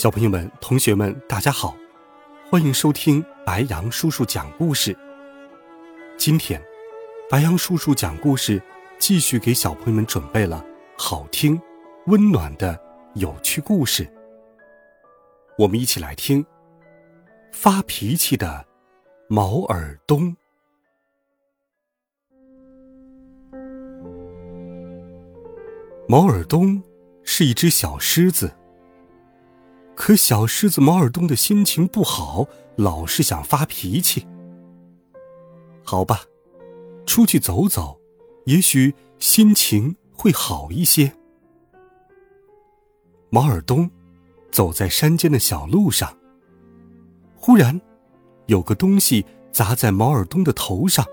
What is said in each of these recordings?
小朋友们、同学们，大家好，欢迎收听白羊叔叔讲故事。今天，白羊叔叔讲故事，继续给小朋友们准备了好听、温暖的有趣故事。我们一起来听发脾气的毛尔东。毛尔东是一只小狮子。可小狮子毛尔东的心情不好，老是想发脾气。好吧，出去走走，也许心情会好一些。毛尔东走在山间的小路上，忽然有个东西砸在毛尔东的头上。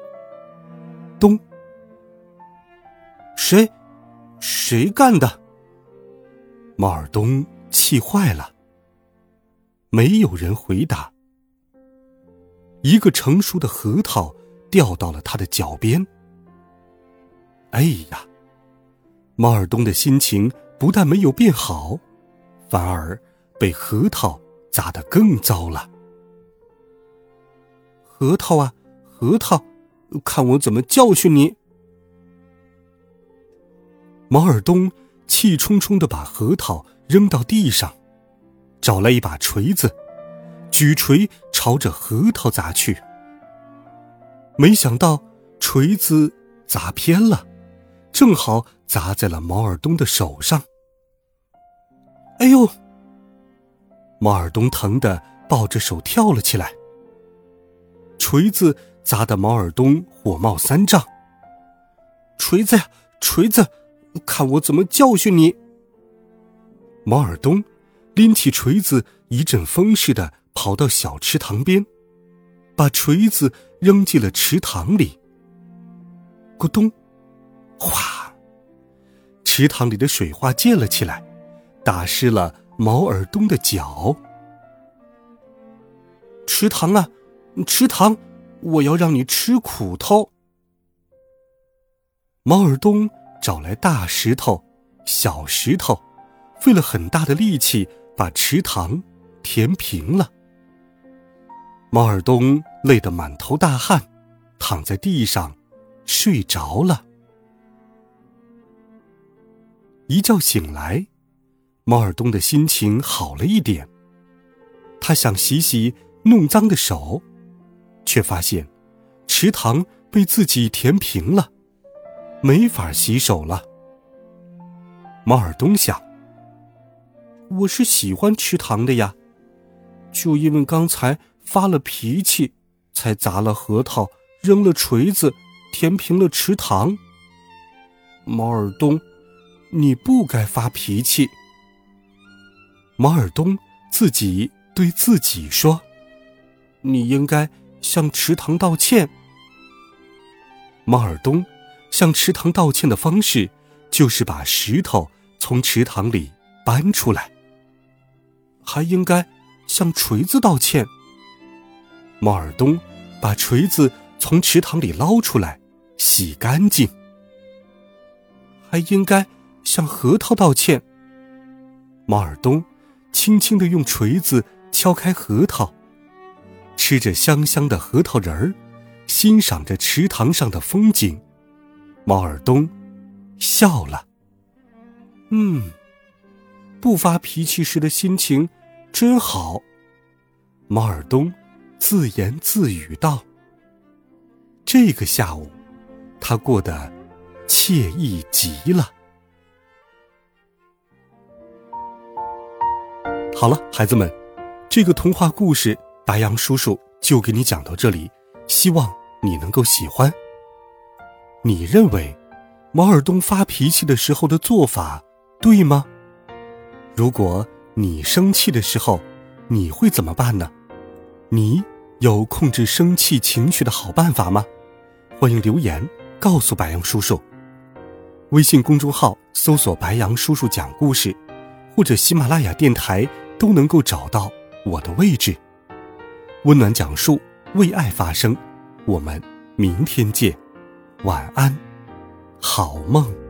咚！谁？谁干的？毛尔东气坏了。没有人回答。一个成熟的核桃掉到了他的脚边。哎呀，毛尔东的心情不但没有变好，反而被核桃砸得更糟了。核桃啊，核桃，看我怎么教训你！毛尔东气冲冲的把核桃扔到地上。找来一把锤子，举锤朝着核桃砸去。没想到锤子砸偏了，正好砸在了毛尔东的手上。哎呦！毛尔东疼得抱着手跳了起来。锤子砸得毛尔东火冒三丈。锤子呀，锤子，看我怎么教训你！毛尔东。拎起锤子，一阵风似的跑到小池塘边，把锤子扔进了池塘里。咕咚，哗！池塘里的水花溅了起来，打湿了毛尔东的脚。池塘啊，池塘，我要让你吃苦头！毛尔东找来大石头、小石头，费了很大的力气。把池塘填平了。毛尔东累得满头大汗，躺在地上睡着了。一觉醒来，毛尔东的心情好了一点。他想洗洗弄脏的手，却发现池塘被自己填平了，没法洗手了。毛尔东想。我是喜欢池塘的呀，就因为刚才发了脾气，才砸了核桃，扔了锤子，填平了池塘。毛尔东，你不该发脾气。毛尔东自己对自己说：“你应该向池塘道歉。”毛尔东向池塘道歉的方式，就是把石头从池塘里搬出来。还应该向锤子道歉。毛尔东把锤子从池塘里捞出来，洗干净。还应该向核桃道歉。毛尔东轻轻的用锤子敲开核桃，吃着香香的核桃仁儿，欣赏着池塘上的风景。毛尔东笑了。嗯，不发脾气时的心情。真好，毛尔东自言自语道：“这个下午，他过得惬意极了。”好了，孩子们，这个童话故事白羊叔叔就给你讲到这里，希望你能够喜欢。你认为毛尔东发脾气的时候的做法对吗？如果。你生气的时候，你会怎么办呢？你有控制生气情绪的好办法吗？欢迎留言告诉白杨叔叔。微信公众号搜索“白杨叔叔讲故事”，或者喜马拉雅电台都能够找到我的位置。温暖讲述，为爱发声。我们明天见，晚安，好梦。